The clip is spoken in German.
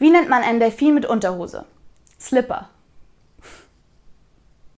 Wie nennt man ein Delfin mit Unterhose? Slipper.